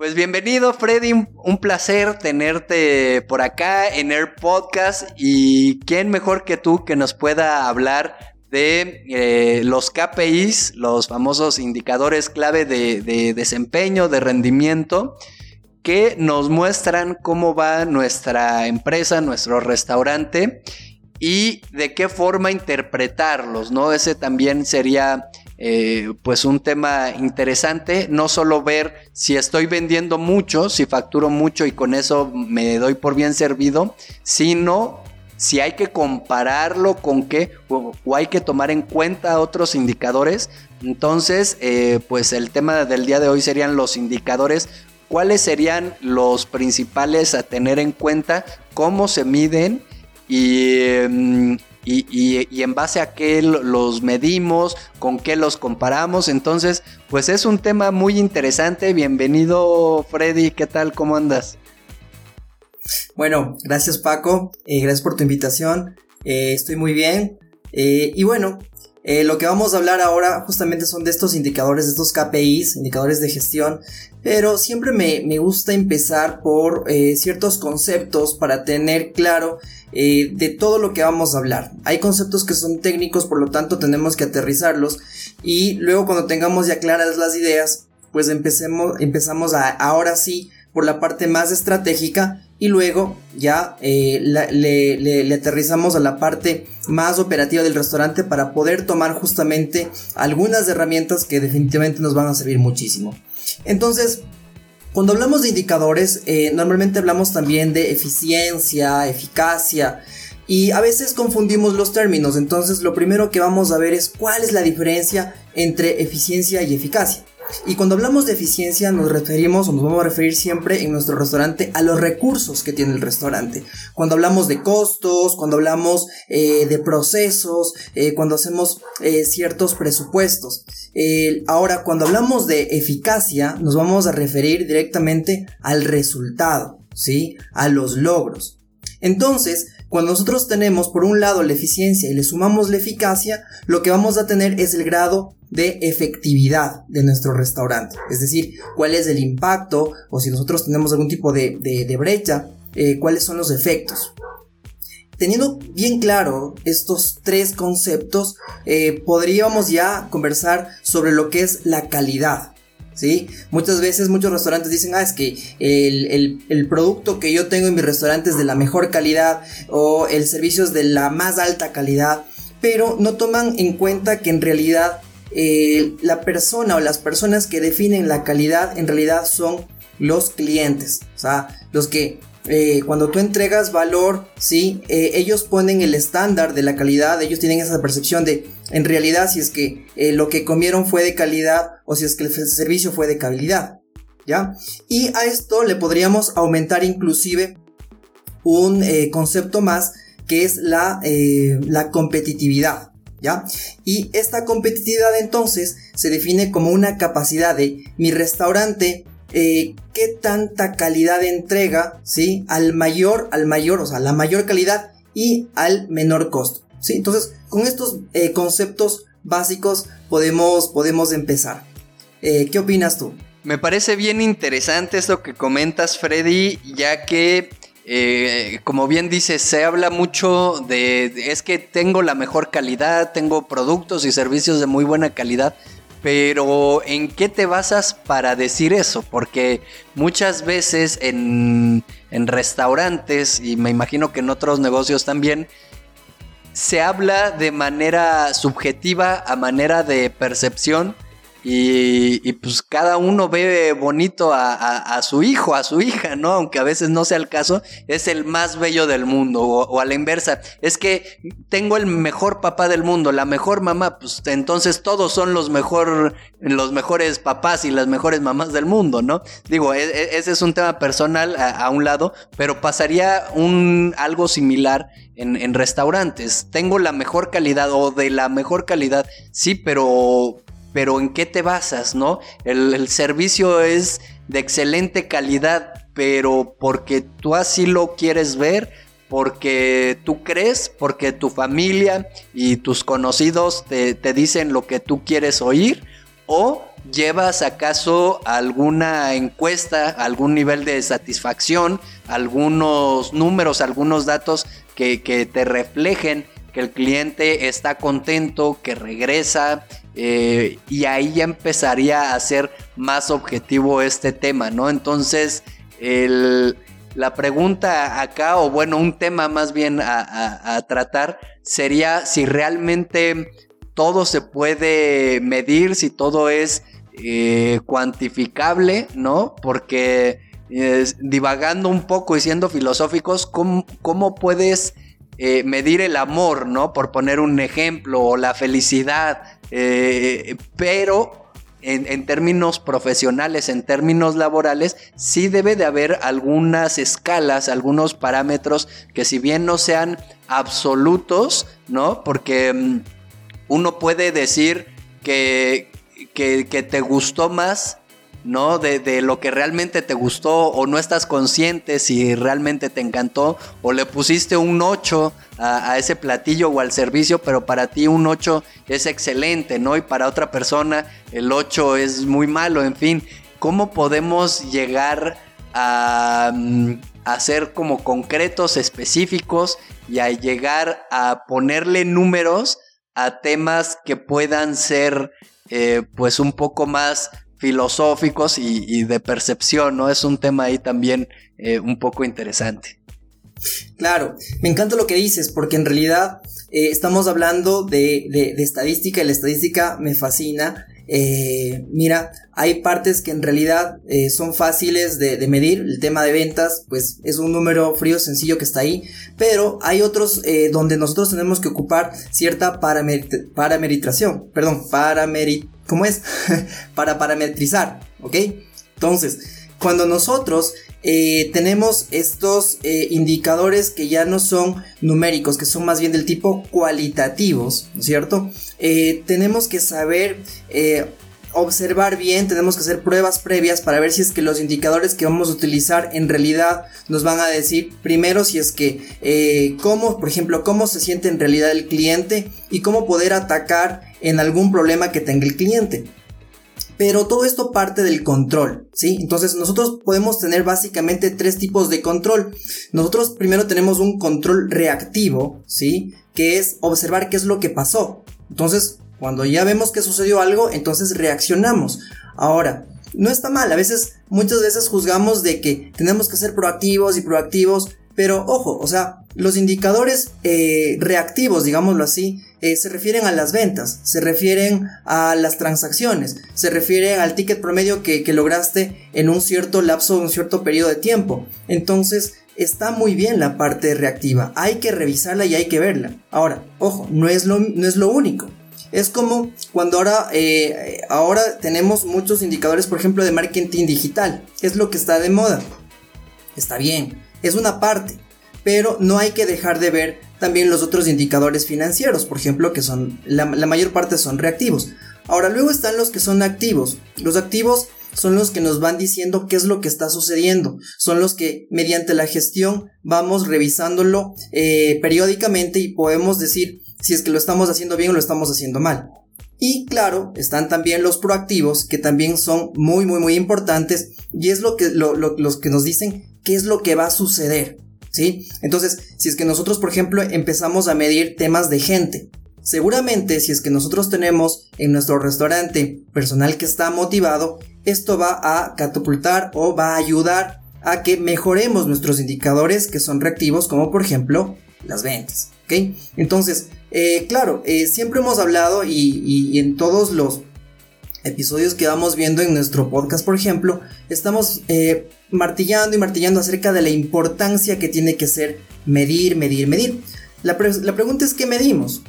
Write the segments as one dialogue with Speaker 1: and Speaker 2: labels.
Speaker 1: Pues bienvenido Freddy, un, placer tenerte por acá en Air Podcast y quién mejor que tú que nos pueda hablar de eh, los KPIs, los famosos indicadores clave de, de desempeño, de rendimiento, que nos muestran cómo va nuestra empresa, nuestro restaurante y de qué forma interpretarlos, ¿no? Ese también sería eh, pues un tema interesante, no solo ver si estoy vendiendo mucho, si facturo mucho y con eso me doy por bien servido, sino si hay que compararlo con qué o, hay que tomar en cuenta otros indicadores. Entonces, eh, pues el tema del día de hoy serían los indicadores. ¿Cuáles serían los principales a tener en cuenta? ¿Cómo se miden? Y, mm, y, y- en base a qué lo- los medimos, con qué los comparamos. Entonces, pues es un tema muy interesante. Bienvenido, Freddy. ¿Qué tal? ¿Cómo andas?
Speaker 2: Bueno, gracias Paco, eh, gracias por tu invitación, eh, estoy muy bien. Eh, y bueno, eh, lo que vamos a hablar ahora justamente son de estos indicadores, de estos KPIs, indicadores de gestión, pero siempre me, me gusta empezar por eh, ciertos conceptos para tener claro eh, de todo lo que vamos a hablar. Hay conceptos que son técnicos, por lo tanto tenemos que aterrizarlos y luego cuando tengamos ya claras las ideas, pues empecemos, empezamos a, ahora sí por la parte más estratégica y luego ya eh, le aterrizamos a la parte más operativa del restaurante para poder tomar justamente algunas herramientas que definitivamente nos van a servir muchísimo. Entonces, cuando hablamos de indicadores, eh, normalmente hablamos también de eficiencia, eficacia. Y a veces confundimos los términos, entonces lo primero que vamos a ver es cuál es la diferencia entre eficiencia y eficacia. Y cuando hablamos de eficiencia nos referimos o nos vamos a referir siempre en nuestro restaurante a los recursos que tiene el restaurante. Cuando hablamos de costos, cuando hablamos eh, de procesos, eh, cuando hacemos eh, ciertos presupuestos. Ahora, cuando hablamos de eficacia, nos vamos a referir directamente al resultado, ¿sí? A los logros. Entonces, cuando nosotros tenemos por un lado la eficiencia y le sumamos la eficacia, lo que vamos a tener es el grado de efectividad de nuestro restaurante. Es decir, cuál es el impacto o si nosotros tenemos algún tipo de, brecha, eh, cuáles son los efectos. Teniendo bien claro estos tres conceptos, eh, podríamos ya conversar sobre lo que es la calidad. Muchas veces muchos restaurantes dicen, ah, es que el, el- el producto que yo tengo en mi restaurante es de la mejor calidad o el servicio es de la más alta calidad, pero no toman en cuenta que en realidad eh, la persona o las personas que definen la calidad en realidad son los clientes, o sea, los que eh, cuando tú entregas valor, sí, Eh, ellos ponen el estándar de la calidad, ellos tienen esa percepción de, en realidad, si es que eh, lo que comieron fue de calidad o si es que el servicio fue de calidad, ¿ya? Y a esto le podríamos aumentar inclusive un concepto más que es la, la competitividad, ¿ya? Y esta competitividad entonces se define como una capacidad de mi restaurante eh, qué tanta calidad entrega, ¿sí? Al mayor, al mayor, o sea, la mayor calidad y al menor costo, ¿sí? Entonces, con estos eh, conceptos básicos podemos, podemos empezar. Eh, ¿Qué opinas tú?
Speaker 1: Me parece bien interesante esto que comentas, Freddy, ya que, como bien dices, se habla mucho de, de- es que tengo la mejor calidad, tengo productos y servicios de muy buena calidad, pero ¿en qué te basas para decir eso? Porque muchas veces en, en restaurantes, y me imagino que en otros negocios también, se habla de manera subjetiva, a manera de percepción, y, y pues cada uno ve bonito a, su hijo, a su hija, ¿no? Aunque a veces no sea el caso, es el más bello del mundo o, a la inversa. Es que tengo el mejor papá del mundo, la mejor mamá, pues entonces todos son los mejor, los mejores papás y las mejores mamás del mundo, ¿no? Digo, e- e- ese es un tema personal a, un lado, pero pasaría un algo similar en restaurantes. Tengo la mejor calidad o de la mejor calidad, sí, pero pero ¿en qué te basas, no? El, servicio es de excelente calidad, pero porque tú así lo quieres ver, porque tú crees, porque tu familia y tus conocidos te, te dicen lo que tú quieres oír, o llevas acaso alguna encuesta, algún nivel de satisfacción, algunos números, algunos datos que, que te reflejen que el cliente está contento, que regresa, eh, y ahí ya empezaría a ser más objetivo este tema, ¿no? Entonces, el- la pregunta acá, o bueno, un tema más bien a, tratar, sería si realmente todo se puede medir, si todo es eh, cuantificable, ¿no? Porque eh, divagando un poco y siendo filosóficos, ¿cómo, cómo puedes eh, medir el amor, ¿no? Por poner un ejemplo, o la felicidad, eh, pero en, términos profesionales, en términos laborales, sí debe de haber algunas escalas, algunos parámetros que si bien no sean absolutos, ¿no? Porque mm, uno puede decir que, que te gustó más, ¿no? De, de lo que realmente te gustó o no estás consciente si realmente te encantó o le pusiste un 8 a, ese platillo o al servicio, pero para ti un 8 es excelente, ¿no? Y para otra persona el 8 es muy malo, en fin. ¿Cómo podemos llegar a, mm, a ser como concretos, específicos y a llegar a ponerle números a temas que puedan ser eh, pues un poco más filosóficos y, de percepción, ¿no? Es un tema ahí también eh, un poco interesante.
Speaker 2: Claro, me encanta lo que dices, porque en realidad eh, estamos hablando de, estadística y la estadística me fascina. Eh, mira, hay partes que en realidad son fáciles de, medir. El tema de ventas, pues es un número frío, sencillo que está ahí. Pero hay otros donde nosotros tenemos que ocupar cierta parametrización. Perdón, paramerit... ¿Cómo es? Para parametrizar, ¿ok? Entonces, cuando nosotros eh, tenemos estos eh, indicadores que ya no son numéricos, que son más bien del tipo cualitativos, ¿no es cierto? Eh, tenemos que saber observar bien, tenemos que hacer pruebas previas para ver si es que los indicadores que vamos a utilizar en realidad nos van a decir primero si es que cómo, por ejemplo, cómo se siente en realidad el cliente y cómo poder atacar en algún problema que tenga el cliente. Pero todo esto parte del control, ¿sí? Entonces nosotros podemos tener básicamente tres tipos de control. Nosotros primero tenemos un control reactivo, ¿sí? Que es observar qué es lo que pasó. Entonces, cuando ya vemos que sucedió algo, entonces reaccionamos. Ahora, no está mal, a veces, muchas veces juzgamos de que tenemos que ser proactivos y proactivos, pero ojo, o sea, los indicadores eh, reactivos, digámoslo así, eh, se refieren a las ventas, se refieren a las transacciones, se refieren al ticket promedio que, lograste en un cierto lapso, un cierto periodo de tiempo. Entonces, está muy bien la parte reactiva, hay que revisarla y hay que verla. Ahora, ojo, no es lo, no es lo único. Es como cuando ahora, eh, ahora tenemos muchos indicadores, por ejemplo, de marketing digital. Es lo que está de moda. Está bien, es una parte. Pero no hay que dejar de ver también los otros indicadores financieros, por ejemplo, que son, la, mayor parte son reactivos. Ahora, luego están los que son activos. Los activos son los que nos van diciendo qué es lo que está sucediendo. Son los que mediante la gestión vamos revisándolo eh, periódicamente y podemos decir si es que lo estamos haciendo bien o lo estamos haciendo mal. Y claro, están también los proactivos que también son muy muy muy importantes y es lo que lo, lo, los que nos dicen qué es lo que va a suceder. ¿Sí? Entonces, si es que nosotros, por ejemplo, empezamos a medir temas de gente, seguramente si es que nosotros tenemos en nuestro restaurante personal que está motivado, esto va a catapultar o va a ayudar a que mejoremos nuestros indicadores que son reactivos, como por ejemplo las ventas. ¿Ok? Entonces, eh, claro, eh, siempre hemos hablado y, en todos los episodios que vamos viendo en nuestro podcast, por ejemplo, estamos eh, martillando y martillando acerca de la importancia que tiene que ser medir, medir, medir. La, la pregunta es qué medimos.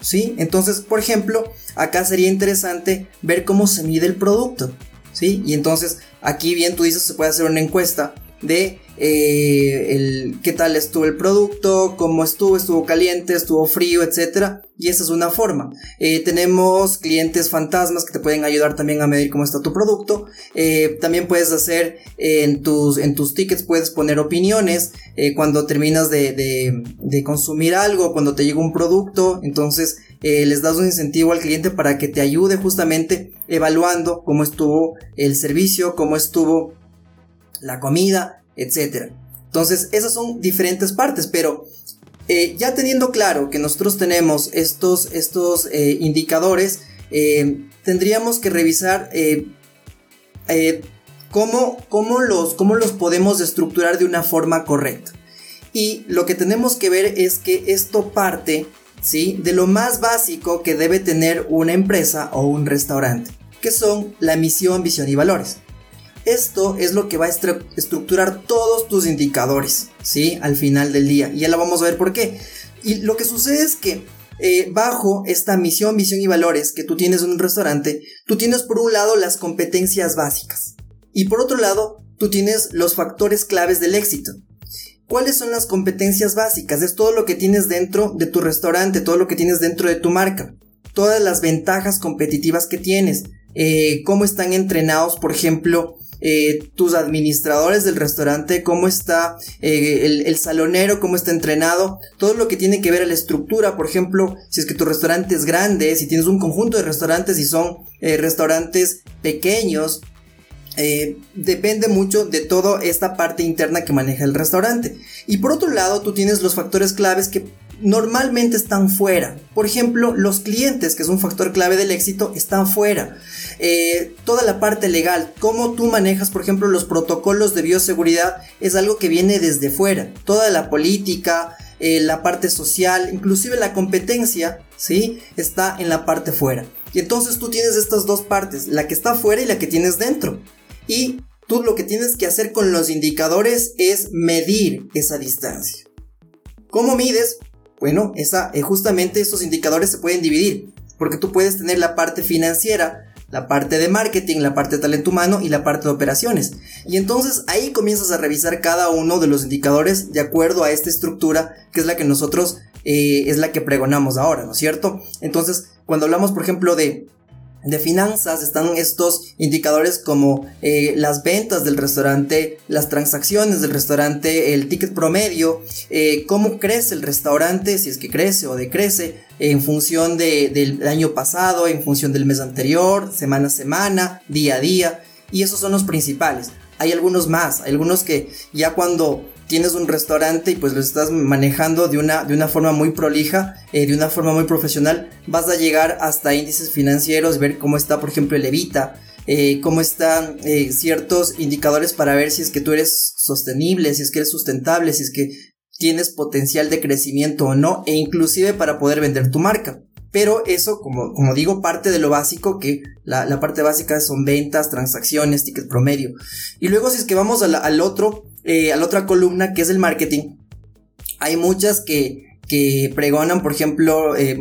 Speaker 2: ¿Sí? Entonces, por ejemplo, acá sería interesante ver cómo se mide el producto. ¿Sí? Y entonces, aquí bien tú dices, se puede hacer una encuesta de eh, el, qué tal estuvo el producto, cómo estuvo, estuvo caliente, estuvo frío, etc. Y esa es una forma. Eh, tenemos clientes fantasmas que te pueden ayudar también a medir cómo está tu producto. Eh, también puedes hacer en, tus, en tus tickets, puedes poner opiniones cuando terminas de, de, de, consumir algo, cuando te llega un producto. Entonces les das un incentivo al cliente para que te ayude justamente evaluando cómo estuvo el servicio, cómo estuvo la comida, etc. Entonces, esas son diferentes partes, pero eh, ya teniendo claro que nosotros tenemos estos, estos eh, indicadores, eh, tendríamos que revisar cómo, cómo, los, cómo los podemos estructurar de una forma correcta. Y lo que tenemos que ver es que esto parte ¿sí? de lo más básico que debe tener una empresa o un restaurante, que son la misión, visión y valores. Esto es lo que va a estructurar todos tus indicadores, ¿sí? Al final del día. Y ya lo vamos a ver por qué. Y lo que sucede es que eh, bajo esta misión, visión y valores que tú tienes en un restaurante, tú tienes por un lado las competencias básicas. Y por otro lado, tú tienes los factores claves del éxito. ¿Cuáles son las competencias básicas? Es todo lo que tienes dentro de tu restaurante, todo lo que tienes dentro de tu marca, todas las ventajas competitivas que tienes, eh, cómo están entrenados, por ejemplo, eh, tus administradores del restaurante, cómo está eh, el, salonero, cómo está entrenado, todo lo que tiene que ver a la estructura, por ejemplo, si es que tu restaurante es grande, si tienes un conjunto de restaurantes y son eh, restaurantes pequeños, depende mucho de toda esta parte interna que maneja el restaurante. Y por otro lado, tú tienes los factores claves que normalmente están fuera. Por ejemplo, los clientes, que es un factor clave del éxito, están fuera. Eh, toda la parte legal, cómo tú manejas, por ejemplo, los protocolos de bioseguridad, es algo que viene desde fuera. Toda la política, eh, la parte social, inclusive la competencia, ¿sí? Está en la parte fuera. Y entonces tú tienes estas dos partes, la que está fuera y la que tienes dentro. Y tú lo que tienes que hacer con los indicadores es medir esa distancia. ¿Cómo mides? Bueno, esa, eh, justamente estos indicadores se pueden dividir, porque tú puedes tener la parte financiera, la parte de marketing, la parte de talento humano y la parte de operaciones. Y entonces ahí comienzas a revisar cada uno de los indicadores de acuerdo a esta estructura que es la que nosotros eh, es la que pregonamos ahora, ¿no es cierto? Entonces, cuando hablamos, por ejemplo, de de finanzas están estos indicadores como eh, las ventas del restaurante, las transacciones del restaurante, el ticket promedio, eh, cómo crece el restaurante, si es que crece o decrece en función del año pasado, en función del mes anterior, semana a semana, día a día, y esos son los principales. Hay algunos más, hay algunos que ya cuando tienes un restaurante y pues lo estás manejando de una, de una forma muy prolija, eh, de una forma muy profesional, vas a llegar hasta índices financieros, ver cómo está, por ejemplo, el Evita, eh, cómo están eh, ciertos indicadores para ver si es que tú eres sostenible, si es que eres sustentable, si es que tienes potencial de crecimiento o no, e inclusive para poder vender tu marca. Pero eso, como, como digo, parte de lo básico, que la, parte básica son ventas, transacciones, ticket promedio. Y luego si es que vamos al otro, eh, a la otra columna que es el marketing, hay muchas que, que pregonan, por ejemplo, eh,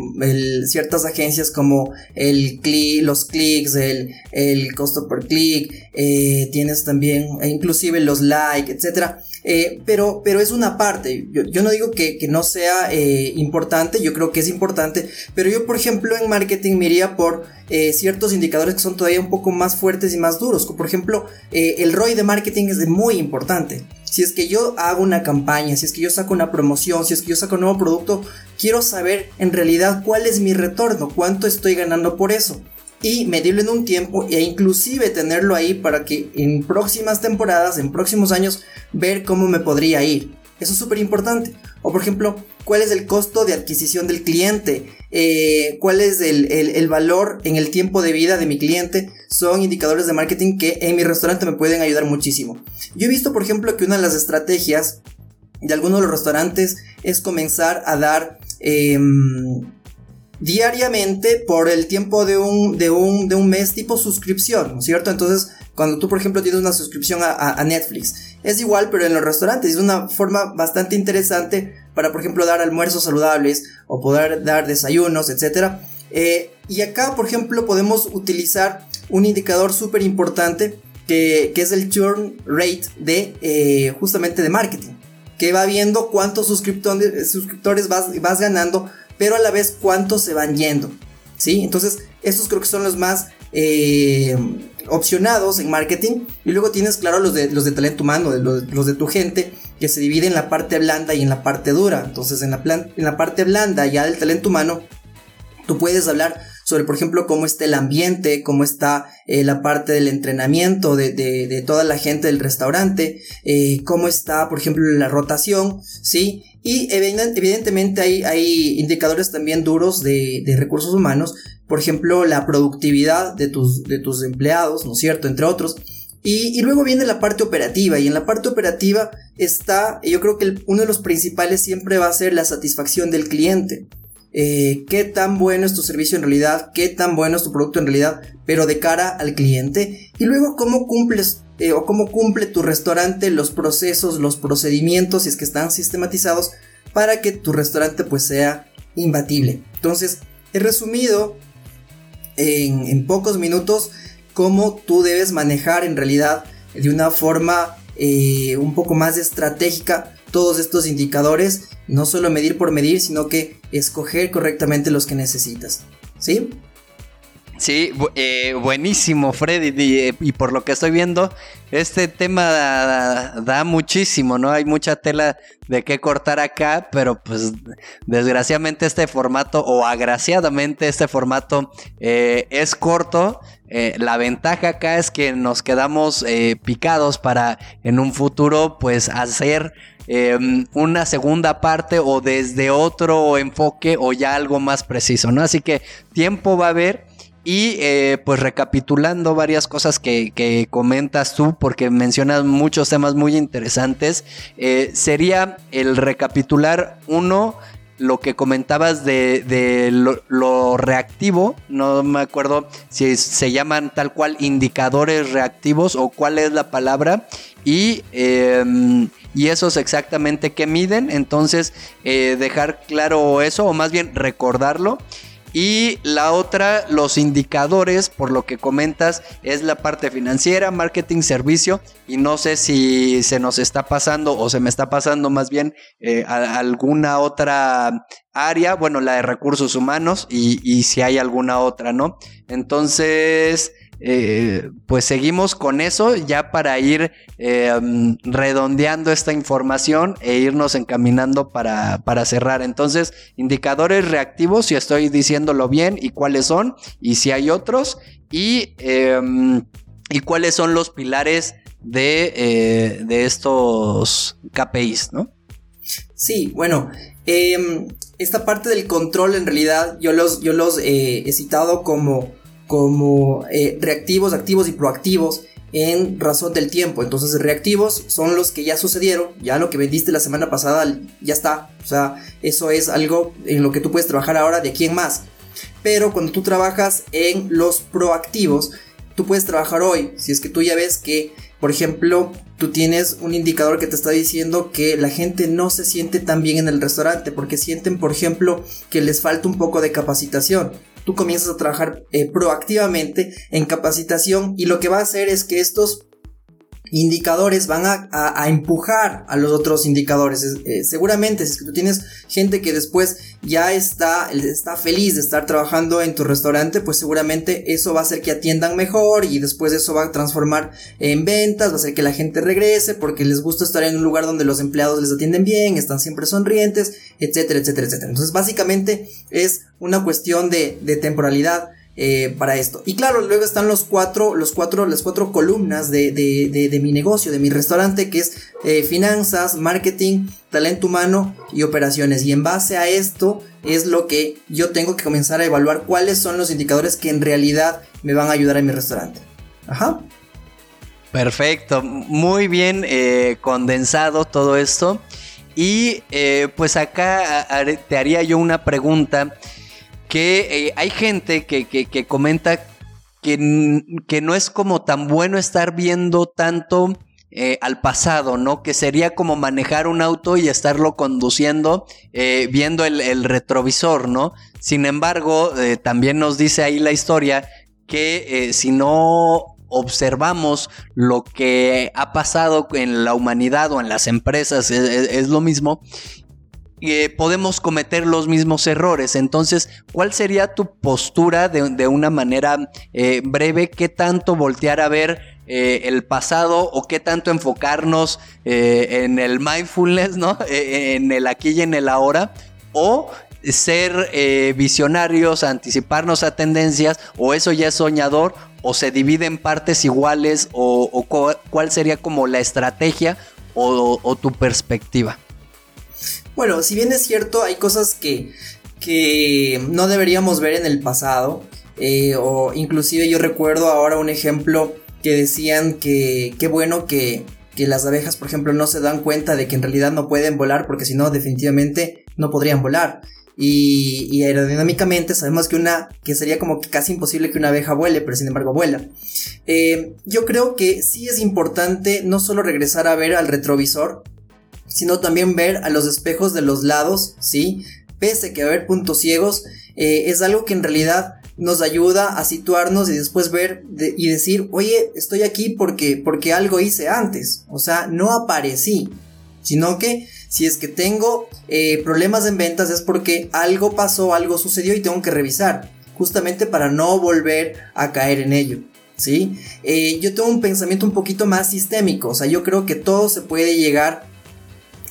Speaker 2: ciertas agencias como el los clics, el, el costo por clic, eh, tienes también, e inclusive los likes, etcétera. Eh, pero, pero es una parte. Yo, no digo que, no sea importante, yo creo que es importante. Pero yo, por ejemplo, en marketing me por ciertos indicadores que son todavía un poco más fuertes y más duros. Por ejemplo, el ROI de marketing es muy importante. Si es que yo hago una campaña, si es que yo saco una promoción, si es que yo saco un nuevo producto, quiero saber en realidad cuál es mi retorno, cuánto estoy ganando por eso y medirlo en un tiempo e inclusive tenerlo ahí para que en próximas temporadas, en próximos años, ver cómo me podría ir. Eso es súper importante. O por ejemplo, cuál es el costo de adquisición del cliente, eh, cuál es el, el, valor en el tiempo de vida de mi cliente, son indicadores de marketing que en mi restaurante me pueden ayudar muchísimo. Yo he visto, por ejemplo, que una de las estrategias de algunos de los restaurantes es comenzar a dar... Em, diariamente por el tiempo de un, de un, de un mes tipo suscripción, ¿no es cierto? Entonces, cuando tú, por ejemplo, tienes una suscripción a, Netflix, es igual, pero en los restaurantes, es una forma bastante interesante para, por ejemplo, dar almuerzos saludables o poder dar desayunos, etc. Eh, y acá, por ejemplo, podemos utilizar un indicador súper importante que, es el churn rate de eh, justamente de marketing, que va viendo cuántos suscriptores, suscriptores vas, vas ganando pero a la vez cuántos se van yendo. ¿Sí? Entonces, estos creo que son los más eh, opcionados en marketing. Y luego tienes, claro, los de, los de talento humano, los, de tu gente, que se dividen en la parte blanda y en la parte dura. Entonces, en la, en la parte blanda, ya del talento humano, tú puedes hablar sobre, por ejemplo, cómo está el ambiente, cómo está eh, la parte del entrenamiento de, toda la gente del restaurante, eh, cómo está, por ejemplo, la rotación, ¿sí? Y evidentemente hay, hay indicadores también duros de, recursos humanos, por ejemplo, la productividad de tus, de tus empleados, ¿no es cierto?, entre otros. Y, luego viene la parte operativa, y en la parte operativa está, yo creo que uno de los principales siempre va a ser la satisfacción del cliente. Eh, qué tan bueno es tu servicio en realidad, qué tan bueno es tu producto en realidad, pero de cara al cliente. Y luego cómo cumples eh, o cómo cumple tu restaurante los procesos, los procedimientos, si es que están sistematizados, para que tu restaurante pues sea imbatible. Entonces, he resumido en, pocos minutos cómo tú debes manejar en realidad de una forma eh, un poco más estratégica todos estos indicadores, no solo medir por medir, sino que escoger correctamente los que necesitas. ¿Sí?
Speaker 1: Sí, eh, buenísimo, Freddy. Y, por lo que estoy viendo, este tema da, muchísimo, ¿no? Hay mucha tela de qué cortar acá, pero pues desgraciadamente este formato, o agraciadamente este formato, eh, es corto. Eh, la ventaja acá es que nos quedamos picados para en un futuro, pues hacer em, una segunda parte o desde otro enfoque o ya algo más preciso, ¿no? Así que tiempo va a haber. Y eh, pues recapitulando varias cosas que, comentas tú, porque mencionas muchos temas muy interesantes, eh, sería el recapitular uno, lo que comentabas de, lo, reactivo, no me acuerdo si se llaman tal cual indicadores reactivos o cuál es la palabra, y, em, y esos exactamente qué miden, entonces eh, dejar claro eso, o más bien recordarlo. Y la otra, los indicadores, por lo que comentas, es la parte financiera, marketing, servicio. Y no sé si se nos está pasando o se me está pasando más bien eh, alguna otra área, bueno, la de recursos humanos y si hay alguna otra, ¿no? Entonces, eh, pues seguimos con eso ya para ir eh, redondeando esta información e irnos encaminando para, para, cerrar. Entonces, indicadores reactivos, si estoy diciéndolo bien, y cuáles son, y si hay otros, y, em, y cuáles son los pilares de, eh, de estos KPIs, ¿no?
Speaker 2: Sí, bueno, em, esta parte del control en realidad yo los, yo los he citado como como eh, reactivos, activos y proactivos en razón del tiempo. Entonces, reactivos son los que ya sucedieron, ya lo que vendiste la semana pasada ya está. O sea, eso es algo en lo que tú puedes trabajar ahora de aquí en más. Pero cuando tú trabajas en los proactivos, tú puedes trabajar hoy. Si es que tú ya ves que, por ejemplo, tú tienes un indicador que te está diciendo que la gente no se siente tan bien en el restaurante porque sienten, por ejemplo, que les falta un poco de capacitación tú comienzas a trabajar eh, proactivamente en capacitación y lo que va a hacer es que estos indicadores van a, empujar a los otros indicadores. Eh, seguramente, si es que tú tienes gente que después ya está, está feliz de estar trabajando en tu restaurante, pues seguramente eso va a hacer que atiendan mejor y después eso va a transformar en ventas, va a hacer que la gente regrese porque les gusta estar en un lugar donde los empleados les atienden bien, están siempre sonrientes, etcétera, etcétera, etcétera. Entonces, básicamente es una cuestión de, de temporalidad. Eh, para esto. Y claro, luego están los cuatro, los cuatro, las cuatro columnas de, de, de, mi negocio, de mi restaurante, que es eh, finanzas, marketing, talento humano y operaciones. Y en base a esto es lo que yo tengo que comenzar a evaluar cuáles son los indicadores que en realidad me van a ayudar en mi restaurante. Ajá.
Speaker 1: Perfecto, muy bien eh, condensado todo esto. Y pues acá te haría yo una pregunta que eh, hay gente que, que, comenta que, que, no es como tan bueno estar viendo tanto eh, al pasado, ¿no? Que sería como manejar un auto y estarlo conduciendo eh, viendo el, retrovisor, ¿no? Sin embargo, también nos dice ahí la historia que si no observamos lo que ha pasado en la humanidad o en las empresas, es, es, es lo mismo, eh, podemos cometer los mismos errores. Entonces, ¿cuál sería tu postura de, una manera eh, breve? ¿Qué tanto voltear a ver eh, el pasado o qué tanto enfocarnos eh, en el mindfulness, ¿no? en el aquí y en el ahora? O ser visionarios, anticiparnos a tendencias, o eso ya es soñador, o se divide en partes iguales, o, o cuál sería como la estrategia o, o tu perspectiva.
Speaker 2: Bueno, si bien es cierto, hay cosas que, que no deberíamos ver en el pasado. Eh, o inclusive yo recuerdo ahora un ejemplo que decían que qué bueno que, que las abejas, por ejemplo, no se dan cuenta de que en realidad no pueden volar porque si no definitivamente no podrían volar. Y, aerodinámicamente sabemos que una que sería como que casi imposible que una abeja vuele, pero sin embargo vuela. Eh, yo creo que sí es importante no solo regresar a ver al retrovisor, sino también ver a los espejos de los lados, ¿sí? Pese que haber puntos ciegos, eh, es algo que en realidad nos ayuda a situarnos y después ver y decir, oye, estoy aquí porque, porque algo hice antes, o sea, no aparecí, sino que si es que tengo eh, problemas en ventas es porque algo pasó, algo sucedió y tengo que revisar, justamente para no volver a caer en ello. ¿Sí? Eh, yo tengo un pensamiento un poquito más sistémico, o sea, yo creo que todo se puede llegar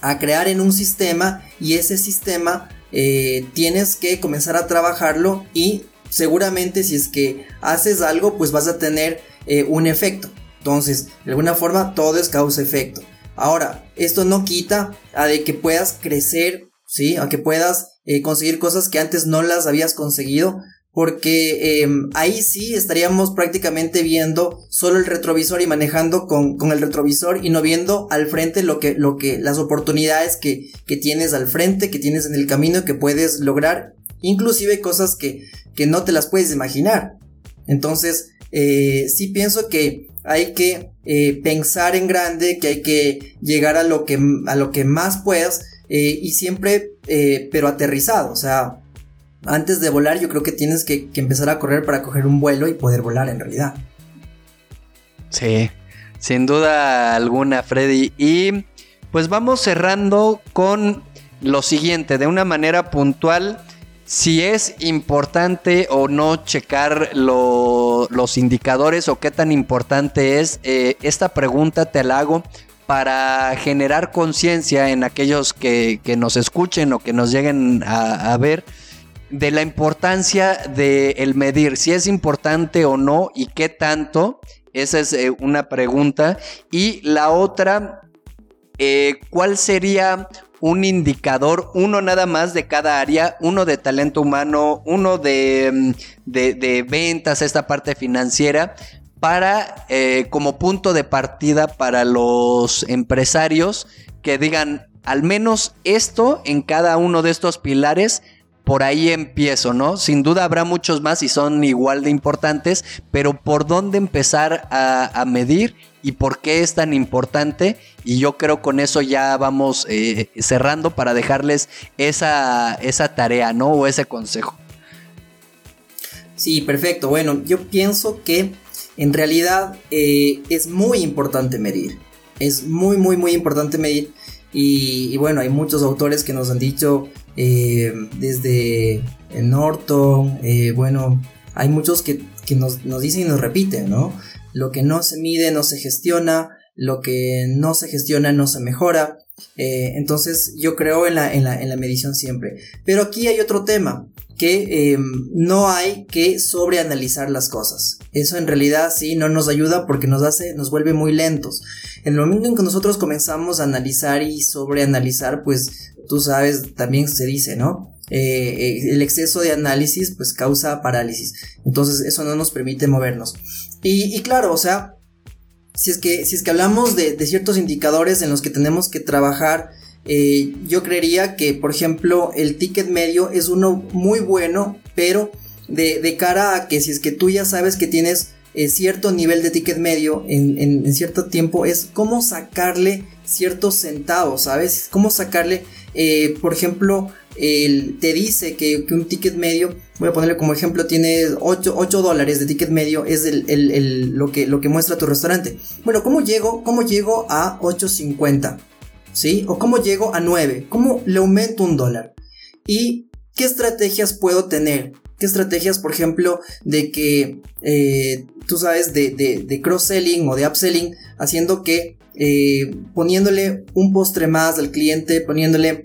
Speaker 2: a crear en un sistema y ese sistema eh, tienes que comenzar a trabajarlo y seguramente si es que haces algo pues vas a tener eh, un efecto. Entonces, de alguna forma todo es causa-efecto. Ahora, esto no quita a de que puedas crecer, ¿sí? A que puedas eh, conseguir cosas que antes no las habías conseguido, porque eh, ahí sí estaríamos prácticamente viendo solo el retrovisor y manejando con, con, el retrovisor y no viendo al frente lo que, lo que, las oportunidades que, que tienes al frente, que tienes en el camino, que puedes lograr, inclusive cosas que, que no te las puedes imaginar. Entonces, eh, sí pienso que hay que eh, pensar en grande, que hay que llegar a lo que, a lo que más puedas eh, y siempre, eh, pero aterrizado, o sea, antes de volar yo creo que tienes que, empezar a correr para coger un vuelo y poder volar en realidad.
Speaker 1: Sí, sin duda alguna, Freddy. Y pues vamos cerrando con lo siguiente, de una manera puntual, si es importante o no checar lo, los indicadores o qué tan importante es, eh, esta pregunta te la hago para generar conciencia en aquellos que, nos escuchen o que nos lleguen a ver de la importancia de el medir, si es importante o no y qué tanto. Esa es eh, una pregunta. Y la otra, eh, ¿cuál sería un indicador, uno nada más de cada área, uno de talento humano, uno de, mm, de, ventas, esta parte financiera, para eh, como punto de partida para los empresarios que digan al menos esto en cada uno de estos pilares por ahí empiezo, ¿no? Sin duda habrá muchos más y son igual de importantes, pero ¿por dónde empezar a, medir y por qué es tan importante? Y yo creo con eso ya vamos eh, cerrando para dejarles esa, esa tarea, ¿no? O ese consejo.
Speaker 2: Sí, perfecto. Bueno, yo pienso que en realidad eh, es muy importante medir. Es muy, muy, muy importante medir. Y bueno, hay muchos autores que nos han dicho eh, desde Norton, eh, bueno, hay muchos que, que nos, nos, dicen y nos repiten, ¿no? Lo que no se mide no se gestiona, lo que no se gestiona no se mejora. Eh, entonces yo creo en la, en, la, en la, medición siempre. Pero aquí hay otro tema, que eh, no hay que sobreanalizar las cosas. Eso en realidad sí no nos ayuda porque nos hace, nos vuelve muy lentos. En el momento en que nosotros comenzamos a analizar y sobreanalizar, pues tú sabes, también se dice, ¿no? Eh, el exceso de análisis pues causa parálisis. Entonces eso no nos permite movernos. Y, claro, o sea, si es que, si es que hablamos de, de, ciertos indicadores en los que tenemos que trabajar eh, yo creería que, por ejemplo, el ticket medio es uno muy bueno, pero de, cara a que si es que tú ya sabes que tienes eh, cierto nivel de ticket medio en, cierto tiempo, es cómo sacarle ciertos centavos, ¿sabes? Cómo sacarle, eh, por ejemplo, te dice que, un ticket medio, voy a ponerle como ejemplo, tiene 8, dólares de ticket medio, es el, lo, que, lo que muestra tu restaurante. Bueno, ¿cómo llego, cómo llego a 8.50? ¿Sí? ¿O cómo llego a 9? ¿Cómo le aumento un dólar? ¿Y qué estrategias puedo tener? ¿Qué estrategias, por ejemplo, de que eh, tú sabes, de, de, cross-selling o de upselling, haciendo que eh, poniéndole un postre más al cliente, poniéndole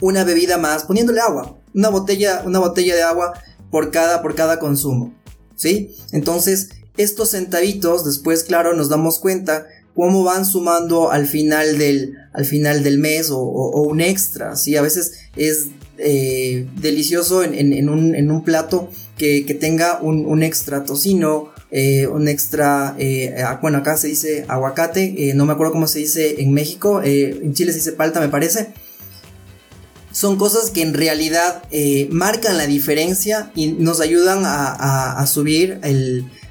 Speaker 2: una bebida más, poniéndole agua, una botella, una botella de agua por cada, por cada consumo, ¿sí? Entonces, estos centavitos, después, claro, nos damos cuenta cómo van sumando al final del, al final del mes o, un extra, ¿sí? A veces es eh, delicioso en, un, plato que, tenga un, extra tocino, eh, un extra, eh, bueno, acá se dice aguacate, no me acuerdo cómo se dice en México, en Chile se dice palta, me parece. Son cosas que en realidad marcan la diferencia y nos ayudan a, subir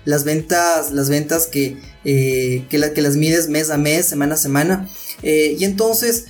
Speaker 2: las ventas, las ventas que, que, que, las mides mes a mes, semana a semana. y entonces,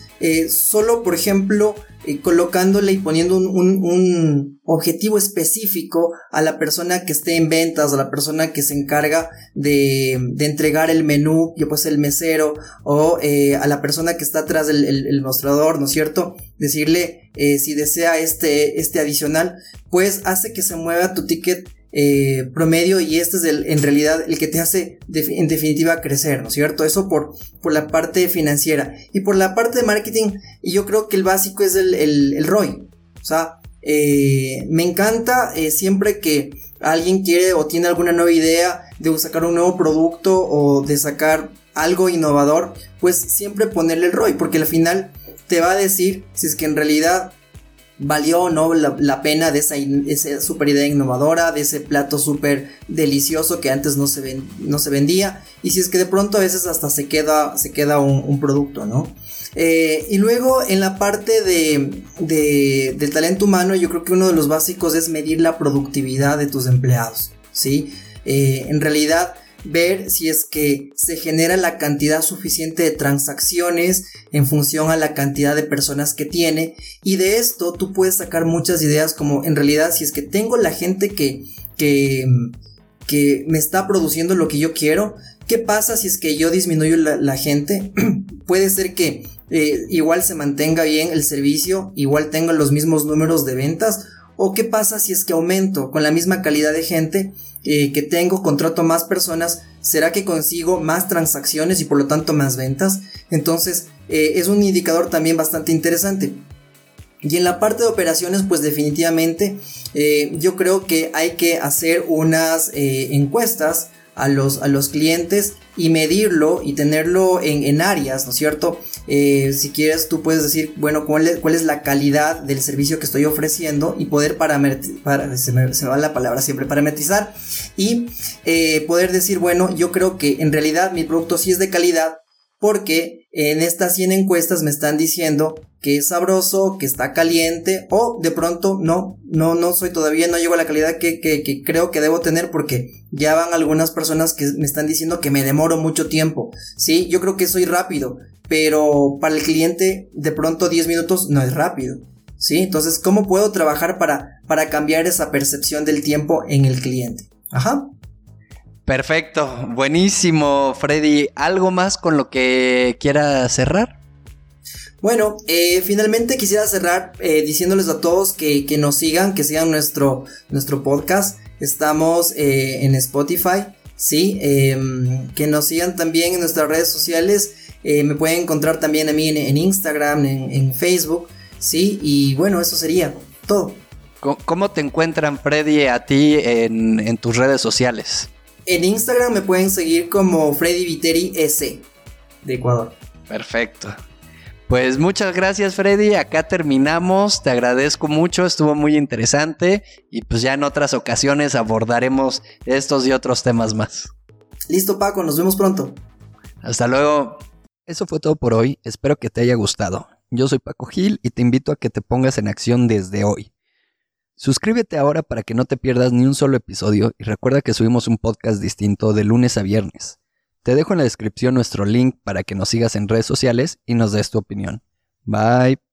Speaker 2: solo por ejemplo, eh, colocándole y poniendo un, objetivo específico a la persona que esté en ventas, a la persona que se encarga de, entregar el menú, yo pues el mesero, o eh, a la persona que está atrás del mostrador, ¿no es cierto? Decirle eh, si desea este, este adicional, pues hace que se mueva tu ticket eh, promedio y este es el, en realidad el que te hace en definitiva crecer, ¿no es cierto? Eso por, por la parte financiera. Y por la parte de marketing, yo creo que el básico es el, el, ROI. O sea, eh, me encanta eh, siempre que alguien quiere o tiene alguna nueva idea de sacar un nuevo producto o de sacar algo innovador, pues siempre ponerle el ROI, porque al final te va a decir si es que en realidad valió o no la, pena de esa, esa, super idea innovadora, de ese plato súper delicioso que antes no se, no se vendía. Y si es que de pronto a veces hasta se queda, se queda un, producto, ¿no? Eh, y luego en la parte de, del talento humano, yo creo que uno de los básicos es medir la productividad de tus empleados, ¿sí? Eh, en realidad ver si es que se genera la cantidad suficiente de transacciones en función a la cantidad de personas que tiene. Y de esto tú puedes sacar muchas ideas como en realidad si es que tengo la gente que que que me está produciendo lo que yo quiero qué pasa si es que yo disminuyo la, gente puede ser que eh, igual se mantenga bien el servicio igual tenga los mismos números de ventas o qué pasa si es que aumento con la misma calidad de gente eh, que tengo, contrato más personas, ¿será que consigo más transacciones y por lo tanto más ventas? Entonces eh, es un indicador también bastante interesante. Y en la parte de operaciones, pues definitivamente eh, yo creo que hay que hacer unas encuestas a los, a los clientes y medirlo y tenerlo en, áreas, ¿no es cierto? Eh, si quieres, tú puedes decir, bueno, ¿cuál es, cuál es la calidad del servicio que estoy ofreciendo y poder parametrizar, se, me, va la palabra siempre, parametrizar y eh, poder decir, bueno, yo creo que en realidad mi producto sí es de calidad porque en estas 100 encuestas me están diciendo que es sabroso, que está caliente, o de pronto no, no, no soy todavía, no llego a la calidad que, que, creo que debo tener porque ya van algunas personas que me están diciendo que me demoro mucho tiempo, sí, yo creo que soy rápido, pero para el cliente de pronto 10 minutos no es rápido, sí, entonces, ¿cómo puedo trabajar para, para cambiar esa percepción del tiempo en el cliente? Ajá.
Speaker 1: Perfecto, buenísimo, Freddy. ¿Algo más con lo que quiera cerrar?
Speaker 2: Bueno, eh, finalmente quisiera cerrar eh, diciéndoles a todos que, nos sigan, que sigan nuestro, nuestro podcast. Estamos eh, en Spotify, sí, em, que nos sigan también en nuestras redes sociales. me pueden encontrar también a mí en, Instagram, en, Facebook, sí, y bueno, eso sería todo.
Speaker 1: ¿Cómo te encuentran, Freddy, a ti en, en tus redes sociales?
Speaker 2: En Instagram me pueden seguir como Freddy Viteri S de Ecuador.
Speaker 1: Perfecto. Pues muchas gracias Freddy, acá terminamos, te agradezco mucho, estuvo muy interesante y pues ya en otras ocasiones abordaremos estos y otros temas más.
Speaker 2: Listo Paco, nos vemos pronto.
Speaker 1: Hasta luego.
Speaker 3: Eso fue todo por hoy, espero que te haya gustado.
Speaker 1: Yo soy Paco Gil y te invito a que te pongas en acción desde hoy. Suscríbete ahora para que no te pierdas ni un solo episodio y recuerda que subimos un podcast distinto de lunes a viernes. Te dejo en la descripción nuestro link para que nos sigas en redes sociales y nos des tu opinión. Bye.